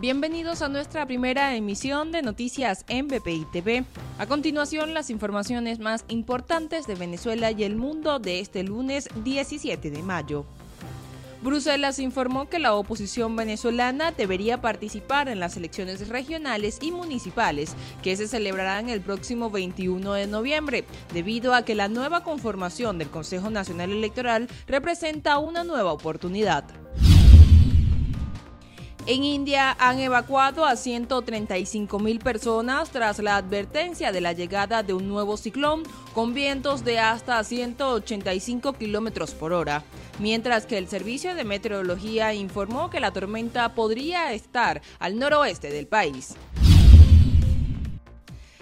Bienvenidos a nuestra primera emisión de noticias en BPI TV. A continuación, las informaciones más importantes de Venezuela y el mundo de este lunes 17 de mayo. Bruselas informó que la oposición venezolana debería participar en las elecciones regionales y municipales que se celebrarán el próximo 21 de noviembre, debido a que la nueva conformación del Consejo Nacional Electoral representa una nueva oportunidad. En India han evacuado a 135 mil personas tras la advertencia de la llegada de un nuevo ciclón con vientos de hasta 185 kilómetros por hora, mientras que el Servicio de Meteorología informó que la tormenta podría estar al noroeste del país.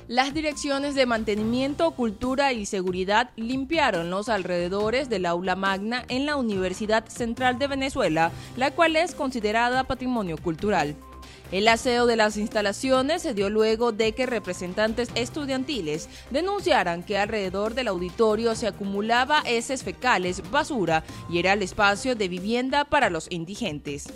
Las direcciones de mantenimiento, cultura y seguridad limpiaron los alrededores del aula magna en la Universidad Central de Venezuela, la cual es considerada patrimonio cultural. El aseo de las instalaciones se dio luego de que representantes estudiantiles denunciaran que alrededor del auditorio se acumulaba heces fecales, basura y era el espacio de vivienda para los indigentes.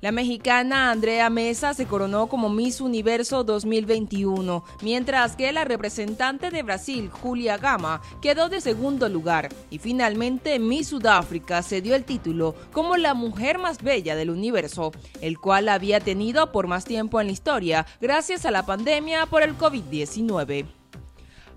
La mexicana Andrea Mesa se coronó como Miss Universo 2021, mientras que la representante de Brasil, Julia Gama, quedó de segundo lugar. Y finalmente Miss Sudáfrica se dio el título como la mujer más bella del universo, el cual había tenido por más tiempo en la historia gracias a la pandemia por el COVID-19.